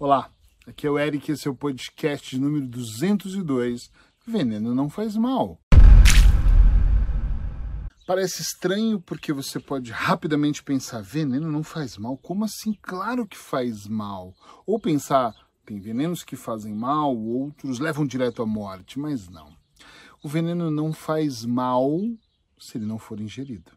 Olá, aqui é o Eric, esse é o podcast número 202. Veneno não faz mal. Parece estranho porque você pode rapidamente pensar: veneno não faz mal? Como assim? Claro que faz mal. Ou pensar: tem venenos que fazem mal, outros levam direto à morte, mas não. O veneno não faz mal se ele não for ingerido.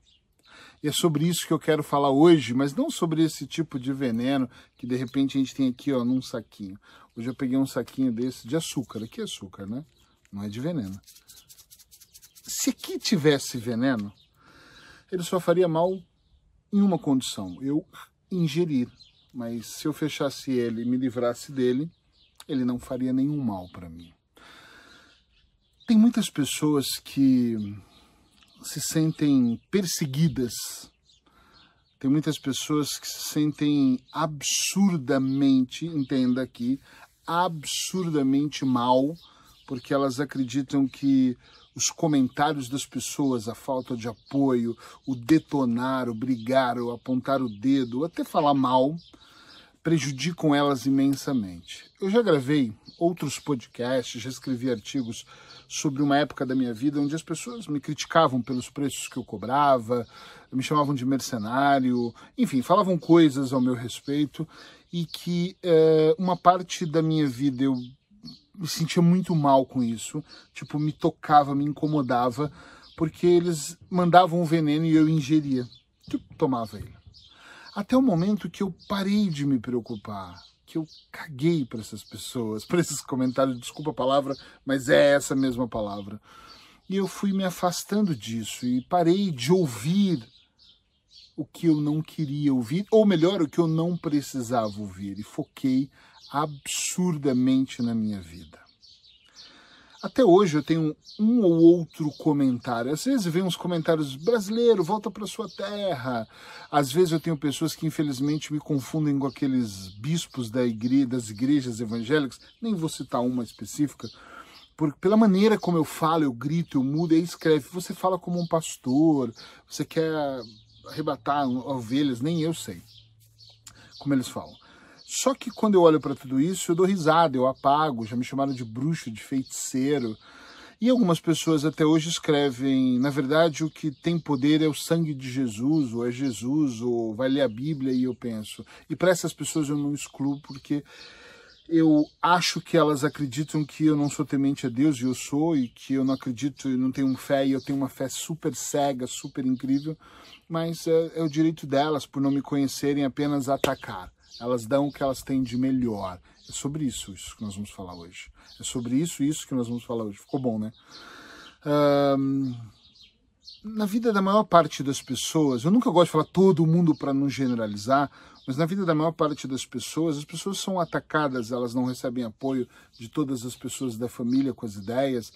E é sobre isso que eu quero falar hoje, mas não sobre esse tipo de veneno que de repente a gente tem aqui ó, num saquinho. Hoje eu peguei um saquinho desse de açúcar. Aqui é açúcar, né? Não é de veneno. Se aqui tivesse veneno, ele só faria mal em uma condição: eu ingerir. Mas se eu fechasse ele e me livrasse dele, ele não faria nenhum mal para mim. Tem muitas pessoas que se sentem perseguidas. Tem muitas pessoas que se sentem absurdamente, entenda aqui, absurdamente mal, porque elas acreditam que os comentários das pessoas, a falta de apoio, o detonar, o brigar, o apontar o dedo, até falar mal, prejudicam elas imensamente. Eu já gravei outros podcasts, já escrevi artigos sobre uma época da minha vida onde as pessoas me criticavam pelos preços que eu cobrava, me chamavam de mercenário, enfim, falavam coisas ao meu respeito e que é, uma parte da minha vida eu me sentia muito mal com isso, tipo, me tocava, me incomodava, porque eles mandavam o veneno e eu ingeria, tipo, tomava ele. Até o momento que eu parei de me preocupar, que eu caguei para essas pessoas, para esses comentários, desculpa a palavra, mas é essa mesma palavra. E eu fui me afastando disso e parei de ouvir o que eu não queria ouvir, ou melhor, o que eu não precisava ouvir, e foquei absurdamente na minha vida. Até hoje eu tenho um ou outro comentário. Às vezes vem uns comentários brasileiro, volta para sua terra. Às vezes eu tenho pessoas que infelizmente me confundem com aqueles bispos da igreja, das igrejas evangélicas. Nem vou citar uma específica, porque pela maneira como eu falo, eu grito, eu mudo, aí escreve. Você fala como um pastor. Você quer arrebatar ovelhas? Nem eu sei como eles falam. Só que quando eu olho para tudo isso, eu dou risada, eu apago, já me chamaram de bruxo, de feiticeiro. E algumas pessoas até hoje escrevem, na verdade, o que tem poder é o sangue de Jesus, ou é Jesus, ou vai ler a Bíblia, e eu penso. E para essas pessoas eu não excluo, porque eu acho que elas acreditam que eu não sou temente a Deus, e eu sou, e que eu não acredito, eu não tenho fé, e eu tenho uma fé super cega, super incrível, mas é, é o direito delas, por não me conhecerem, apenas atacar. Elas dão o que elas têm de melhor. É sobre isso, isso que nós vamos falar hoje. É sobre isso, isso que nós vamos falar hoje. Ficou bom, né? Um, na vida da maior parte das pessoas, eu nunca gosto de falar todo mundo para não generalizar, mas na vida da maior parte das pessoas, as pessoas são atacadas, elas não recebem apoio de todas as pessoas da família com as ideias.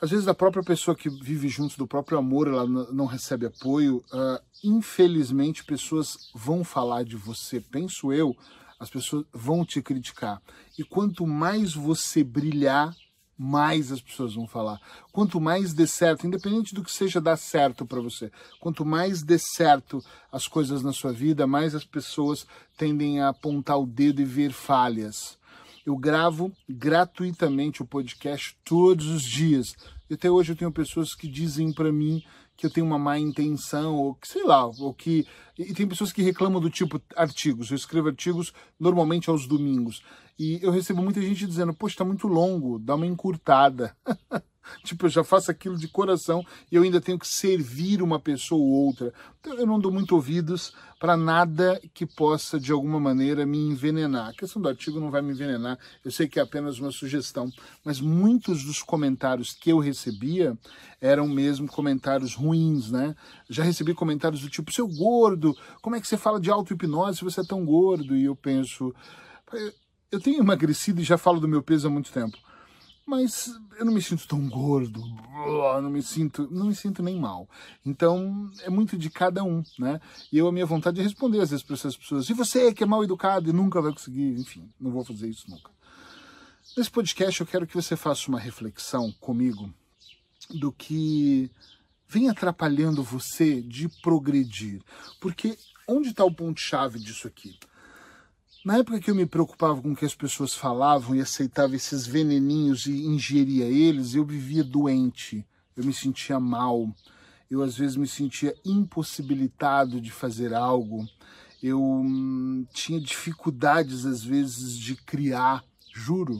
Às vezes a própria pessoa que vive junto do próprio amor, ela não recebe apoio. Uh, infelizmente, pessoas vão falar de você, penso eu, as pessoas vão te criticar. E quanto mais você brilhar, mais as pessoas vão falar. Quanto mais dê certo, independente do que seja dar certo para você, quanto mais dê certo as coisas na sua vida, mais as pessoas tendem a apontar o dedo e ver falhas. Eu gravo gratuitamente o podcast todos os dias. E até hoje eu tenho pessoas que dizem para mim que eu tenho uma má intenção, ou que sei lá, ou que. E tem pessoas que reclamam do tipo artigos. Eu escrevo artigos normalmente aos domingos. E eu recebo muita gente dizendo, poxa, tá muito longo, dá uma encurtada. Tipo, eu já faço aquilo de coração e eu ainda tenho que servir uma pessoa ou outra. Então, eu não dou muito ouvidos para nada que possa, de alguma maneira, me envenenar. A questão do artigo não vai me envenenar, eu sei que é apenas uma sugestão, mas muitos dos comentários que eu recebia eram mesmo comentários ruins, né? Já recebi comentários do tipo, seu gordo, como é que você fala de auto-hipnose se você é tão gordo? E eu penso, eu tenho emagrecido e já falo do meu peso há muito tempo mas eu não me sinto tão gordo, não me sinto, não me sinto nem mal. Então é muito de cada um, né? E eu a minha vontade é responder às vezes para essas pessoas. E você que é mal educado e nunca vai conseguir, enfim, não vou fazer isso nunca. Nesse podcast eu quero que você faça uma reflexão comigo do que vem atrapalhando você de progredir, porque onde está o ponto chave disso aqui? Na época que eu me preocupava com o que as pessoas falavam e aceitava esses veneninhos e ingeria eles, eu vivia doente, eu me sentia mal, eu às vezes me sentia impossibilitado de fazer algo, eu hum, tinha dificuldades às vezes de criar, juro.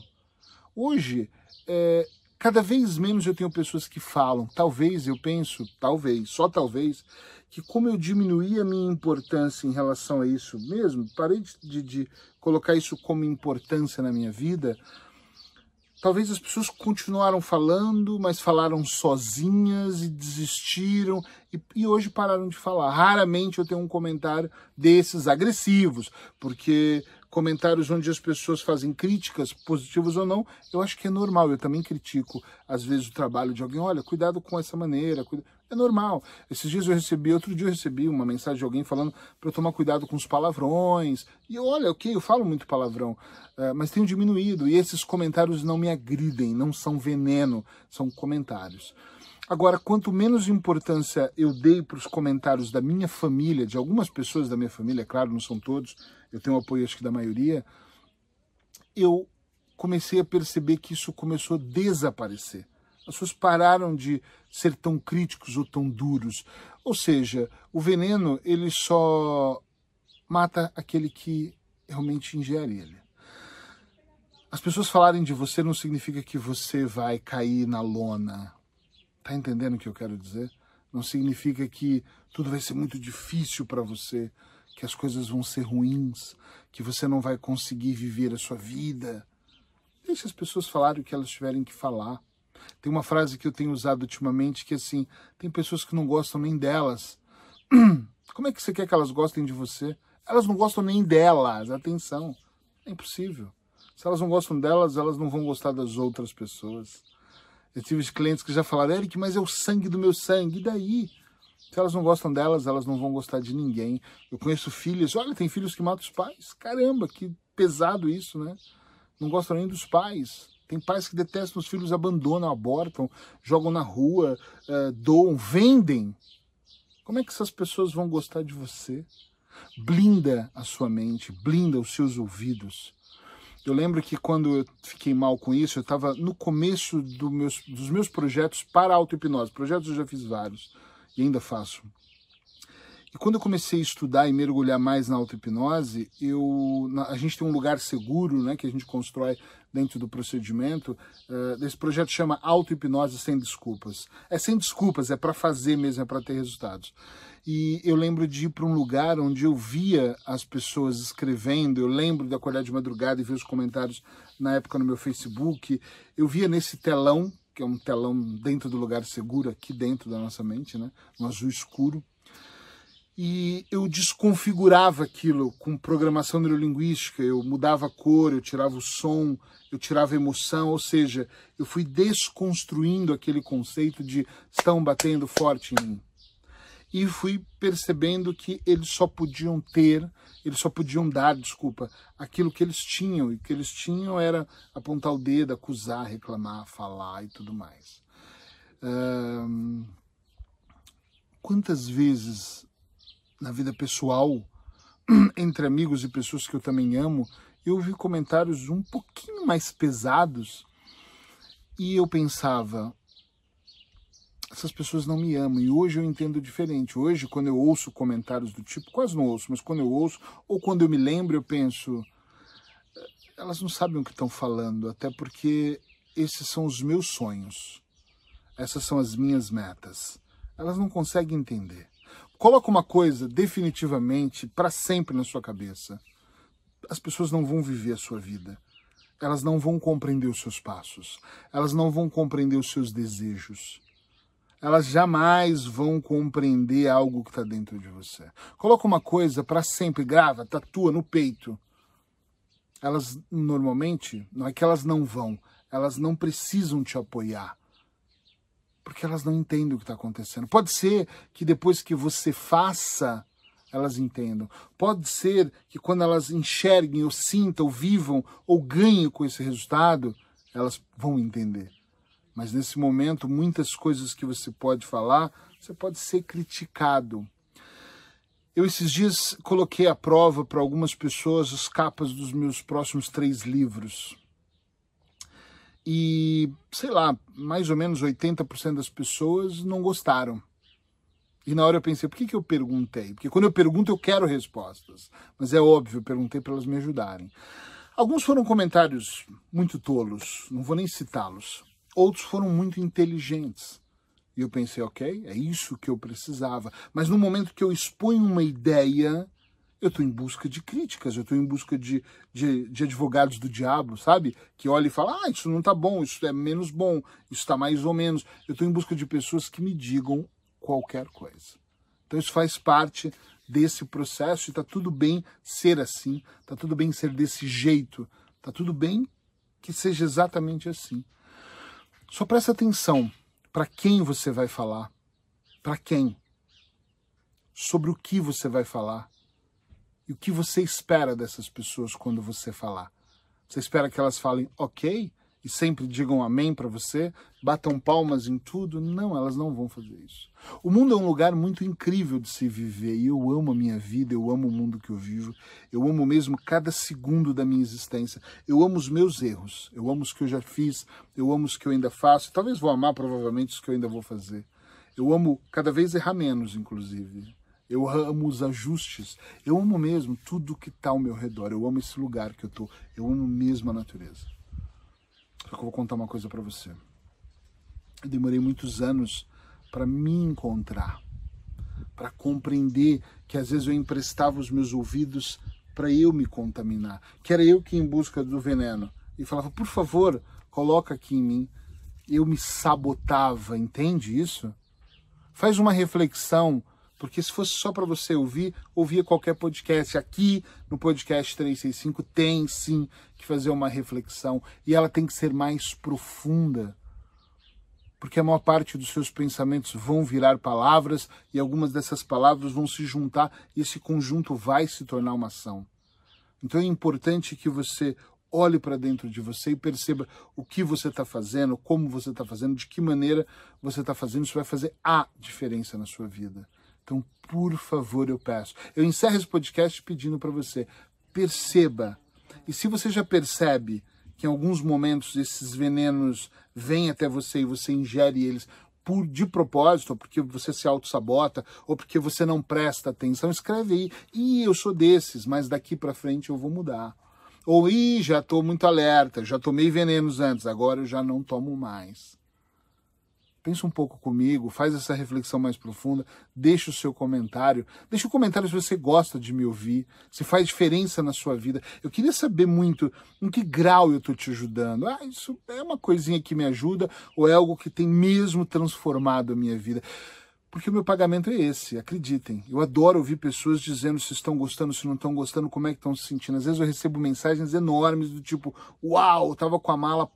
Hoje, é, cada vez menos eu tenho pessoas que falam, talvez, eu penso, talvez, só talvez, que como eu diminuí a minha importância em relação a isso mesmo, parei de, de colocar isso como importância na minha vida, talvez as pessoas continuaram falando, mas falaram sozinhas e desistiram e, e, hoje pararam de falar. Raramente eu tenho um comentário desses agressivos, porque comentários onde as pessoas fazem críticas, positivas ou não, eu acho que é normal. Eu também critico, às vezes, o trabalho de alguém. Olha, cuidado com essa maneira. Cuida... É normal. Esses dias eu recebi, outro dia eu recebi uma mensagem de alguém falando para eu tomar cuidado com os palavrões. E olha, ok, eu falo muito palavrão, uh, mas tenho diminuído. E esses comentários não me agridem, não são veneno, são comentários. Agora, quanto menos importância eu dei para os comentários da minha família, de algumas pessoas da minha família, claro, não são todos, eu tenho apoio acho que da maioria, eu comecei a perceber que isso começou a desaparecer. As pessoas pararam de ser tão críticos ou tão duros. Ou seja, o veneno ele só mata aquele que realmente ingere ele. As pessoas falarem de você não significa que você vai cair na lona. Tá entendendo o que eu quero dizer? Não significa que tudo vai ser muito difícil para você que as coisas vão ser ruins, que você não vai conseguir viver a sua vida. Deixe as pessoas falarem o que elas tiverem que falar. Tem uma frase que eu tenho usado ultimamente que é assim: tem pessoas que não gostam nem delas. Como é que você quer que elas gostem de você? Elas não gostam nem delas, atenção. É impossível. Se elas não gostam delas, elas não vão gostar das outras pessoas. Eu tive clientes que já falaram, Eric, mas é o sangue do meu sangue. E daí? Se elas não gostam delas, elas não vão gostar de ninguém. Eu conheço filhos, olha, tem filhos que matam os pais. Caramba, que pesado isso, né? Não gostam nem dos pais. Tem pais que detestam os filhos, abandonam, abortam, jogam na rua, uh, doam, vendem. Como é que essas pessoas vão gostar de você? Blinda a sua mente, blinda os seus ouvidos. Eu lembro que quando eu fiquei mal com isso, eu estava no começo do meus, dos meus projetos para auto-hipnose. Projetos eu já fiz vários e ainda faço. E quando eu comecei a estudar e mergulhar mais na auto-hipnose, eu, a gente tem um lugar seguro né, que a gente constrói dentro do procedimento. Uh, esse projeto chama Auto-hipnose Sem Desculpas. É sem desculpas, é para fazer mesmo, é para ter resultados. E eu lembro de ir para um lugar onde eu via as pessoas escrevendo, eu lembro de acordar de madrugada e ver os comentários na época no meu Facebook. Eu via nesse telão que é um telão dentro do lugar seguro, aqui dentro da nossa mente, né? um azul escuro. E eu desconfigurava aquilo com programação neurolinguística, eu mudava a cor, eu tirava o som, eu tirava a emoção, ou seja, eu fui desconstruindo aquele conceito de estão batendo forte em mim e fui percebendo que eles só podiam ter, eles só podiam dar, desculpa, aquilo que eles tinham, e que eles tinham era apontar o dedo, acusar, reclamar, falar e tudo mais. quantas vezes na vida pessoal, entre amigos e pessoas que eu também amo, eu vi comentários um pouquinho mais pesados e eu pensava, essas pessoas não me amam. E hoje eu entendo diferente. Hoje, quando eu ouço comentários do tipo, quase não ouço, mas quando eu ouço, ou quando eu me lembro, eu penso, elas não sabem o que estão falando, até porque esses são os meus sonhos. Essas são as minhas metas. Elas não conseguem entender. Coloca uma coisa definitivamente para sempre na sua cabeça. As pessoas não vão viver a sua vida. Elas não vão compreender os seus passos. Elas não vão compreender os seus desejos elas jamais vão compreender algo que está dentro de você. Coloca uma coisa para sempre, grava, tatua no peito. Elas normalmente, não é que elas não vão, elas não precisam te apoiar. Porque elas não entendem o que está acontecendo. Pode ser que depois que você faça, elas entendam. Pode ser que quando elas enxerguem, ou sintam, ou vivam, ou ganhem com esse resultado, elas vão entender. Mas nesse momento, muitas coisas que você pode falar, você pode ser criticado. Eu esses dias coloquei à prova para algumas pessoas as capas dos meus próximos três livros. E, sei lá, mais ou menos 80% das pessoas não gostaram. E na hora eu pensei, por que, que eu perguntei? Porque quando eu pergunto, eu quero respostas. Mas é óbvio, eu perguntei para elas me ajudarem. Alguns foram comentários muito tolos, não vou nem citá-los. Outros foram muito inteligentes. E eu pensei, ok, é isso que eu precisava. Mas no momento que eu exponho uma ideia, eu estou em busca de críticas, eu estou em busca de, de, de, advogados do diabo, sabe? Que olha e fala, ah, isso não está bom, isso é menos bom, isso está mais ou menos. Eu estou em busca de pessoas que me digam qualquer coisa. Então isso faz parte desse processo e está tudo bem ser assim, está tudo bem ser desse jeito, está tudo bem que seja exatamente assim. Só presta atenção para quem você vai falar, para quem, sobre o que você vai falar e o que você espera dessas pessoas quando você falar. Você espera que elas falem ok e sempre digam amém para você, batam palmas em tudo? Não, elas não vão fazer isso. O mundo é um lugar muito incrível de se viver e eu amo a minha vida, eu amo o mundo que eu vivo, eu amo mesmo cada segundo da minha existência. Eu amo os meus erros, eu amo os que eu já fiz, eu amo os que eu ainda faço, talvez vou amar provavelmente os que eu ainda vou fazer. Eu amo cada vez errar menos, inclusive. Eu amo os ajustes. Eu amo mesmo tudo que está ao meu redor. Eu amo esse lugar que eu estou. Eu amo mesmo a natureza. Só que eu vou contar uma coisa para você. Eu demorei muitos anos para me encontrar, para compreender que às vezes eu emprestava os meus ouvidos para eu me contaminar, que era eu que ia em busca do veneno e falava, por favor, coloca aqui em mim. Eu me sabotava, entende isso? Faz uma reflexão porque se fosse só para você ouvir, ouvia qualquer podcast. Aqui no podcast 365 tem sim que fazer uma reflexão e ela tem que ser mais profunda. Porque a maior parte dos seus pensamentos vão virar palavras e algumas dessas palavras vão se juntar e esse conjunto vai se tornar uma ação. Então é importante que você olhe para dentro de você e perceba o que você está fazendo, como você está fazendo, de que maneira você está fazendo. Isso vai fazer a diferença na sua vida. Então, por favor, eu peço. Eu encerro esse podcast pedindo para você, perceba. E se você já percebe que em alguns momentos esses venenos vêm até você e você ingere eles por de propósito, ou porque você se auto-sabota, ou porque você não presta atenção, escreve aí. E eu sou desses, mas daqui para frente eu vou mudar. Ou, ih, já estou muito alerta, já tomei venenos antes, agora eu já não tomo mais. Pensa um pouco comigo, faz essa reflexão mais profunda, deixa o seu comentário, deixa o comentário se você gosta de me ouvir, se faz diferença na sua vida. Eu queria saber muito em que grau eu estou te ajudando. Ah, isso é uma coisinha que me ajuda ou é algo que tem mesmo transformado a minha vida? Porque o meu pagamento é esse, acreditem. Eu adoro ouvir pessoas dizendo se estão gostando, se não estão gostando, como é que estão se sentindo. Às vezes eu recebo mensagens enormes do tipo, uau, estava com a mala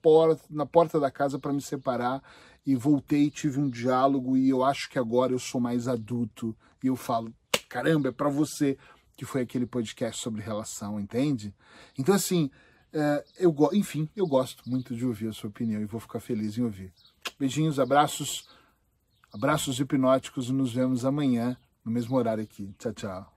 na porta da casa para me separar e voltei, tive um diálogo e eu acho que agora eu sou mais adulto e eu falo, caramba, é para você que foi aquele podcast sobre relação, entende? Então assim, é, eu enfim, eu gosto muito de ouvir a sua opinião e vou ficar feliz em ouvir. Beijinhos, abraços, abraços hipnóticos e nos vemos amanhã no mesmo horário aqui. Tchau, tchau.